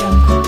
jungle.